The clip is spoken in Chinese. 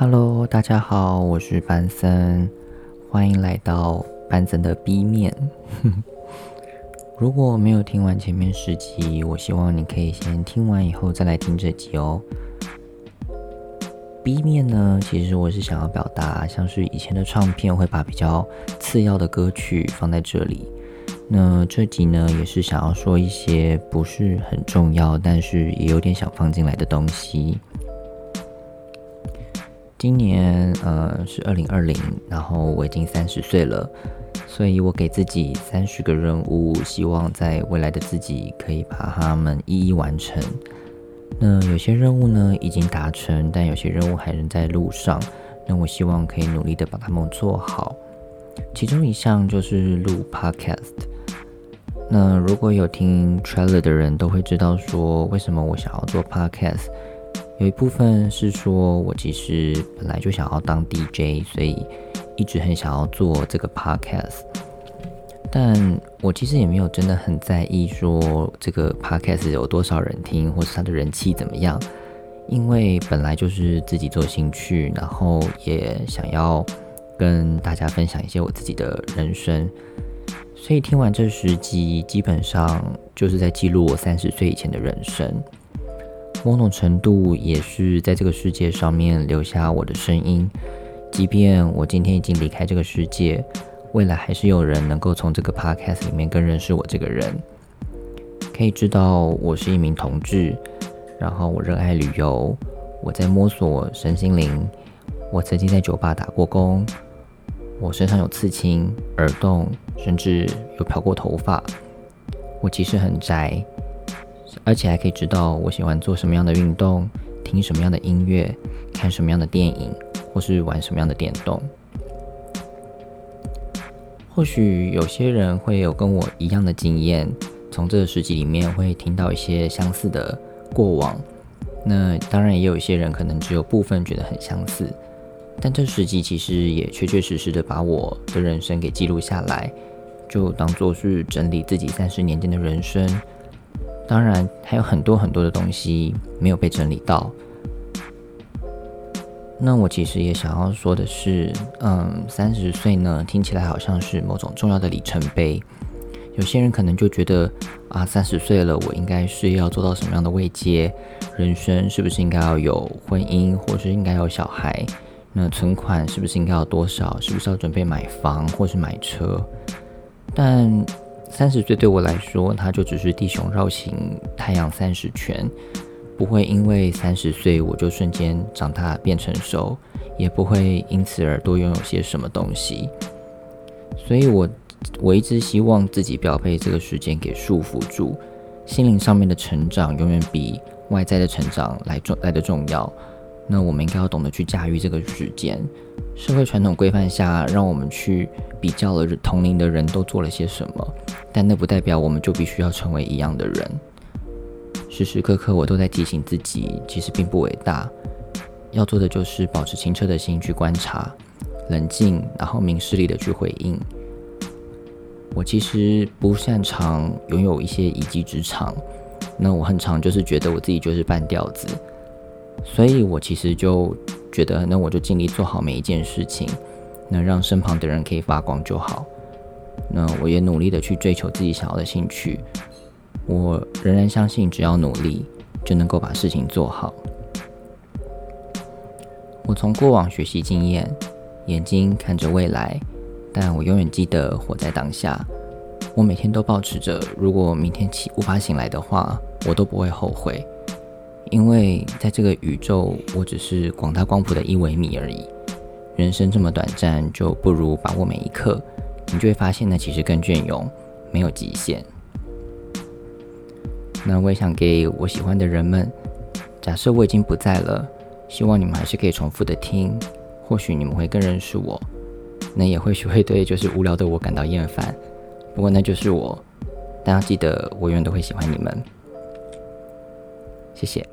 Hello，大家好，我是班森，欢迎来到班森的 B 面。如果没有听完前面十集，我希望你可以先听完以后再来听这集哦。B 面呢，其实我是想要表达，像是以前的唱片会把比较次要的歌曲放在这里，那这集呢，也是想要说一些不是很重要，但是也有点想放进来的东西。今年呃是二零二零，然后我已经三十岁了，所以我给自己三十个任务，希望在未来的自己可以把它们一一完成。那有些任务呢已经达成，但有些任务还仍在路上。那我希望可以努力的把它们做好。其中一项就是录 podcast。那如果有听 trailer 的人都会知道说，为什么我想要做 podcast。有一部分是说，我其实本来就想要当 DJ，所以一直很想要做这个 podcast。但我其实也没有真的很在意说这个 podcast 有多少人听，或是它的人气怎么样，因为本来就是自己做兴趣，然后也想要跟大家分享一些我自己的人生。所以听完这十集，基本上就是在记录我三十岁以前的人生。某种程度也是在这个世界上面留下我的声音，即便我今天已经离开这个世界，未来还是有人能够从这个 podcast 里面更认识我这个人，可以知道我是一名同志，然后我热爱旅游，我在摸索身心灵，我曾经在酒吧打过工，我身上有刺青、耳洞，甚至有漂过头发，我其实很宅。而且还可以知道我喜欢做什么样的运动，听什么样的音乐，看什么样的电影，或是玩什么样的电动。或许有些人会有跟我一样的经验，从这个时期里面会听到一些相似的过往。那当然也有一些人可能只有部分觉得很相似，但这十集其实也确确实实的把我的人生给记录下来，就当做是整理自己三十年间的人生。当然还有很多很多的东西没有被整理到。那我其实也想要说的是，嗯，三十岁呢，听起来好像是某种重要的里程碑。有些人可能就觉得啊，三十岁了，我应该是要做到什么样的位阶？人生是不是应该要有婚姻，或是应该有小孩？那存款是不是应该要多少？是不是要准备买房或是买车？但三十岁对我来说，它就只是地球绕行太阳三十圈，不会因为三十岁我就瞬间长大变成熟，也不会因此而多拥有些什么东西。所以，我我一直希望自己不要被这个时间给束缚住，心灵上面的成长永远比外在的成长来重来的重要。那我们应该要懂得去驾驭这个时间。社会传统规范下，让我们去比较了同龄的人都做了些什么，但那不代表我们就必须要成为一样的人。时时刻刻，我都在提醒自己，其实并不伟大。要做的就是保持清澈的心去观察，冷静，然后明事理的去回应。我其实不擅长拥有一些一技之长，那我很常就是觉得我自己就是半吊子，所以我其实就。觉得那我就尽力做好每一件事情，能让身旁的人可以发光就好。那我也努力的去追求自己想要的兴趣。我仍然相信，只要努力就能够把事情做好。我从过往学习经验，眼睛看着未来，但我永远记得活在当下。我每天都保持着，如果明天起无法醒来的话，我都不会后悔。因为在这个宇宙，我只是广大光谱的一微米而已。人生这么短暂，就不如把握每一刻。你就会发现，呢，其实更隽永，没有极限。那我也想给我喜欢的人们，假设我已经不在了，希望你们还是可以重复的听，或许你们会更认识我。那也或许会对就是无聊的我感到厌烦，不过那就是我。大家记得，我永远都会喜欢你们。谢谢。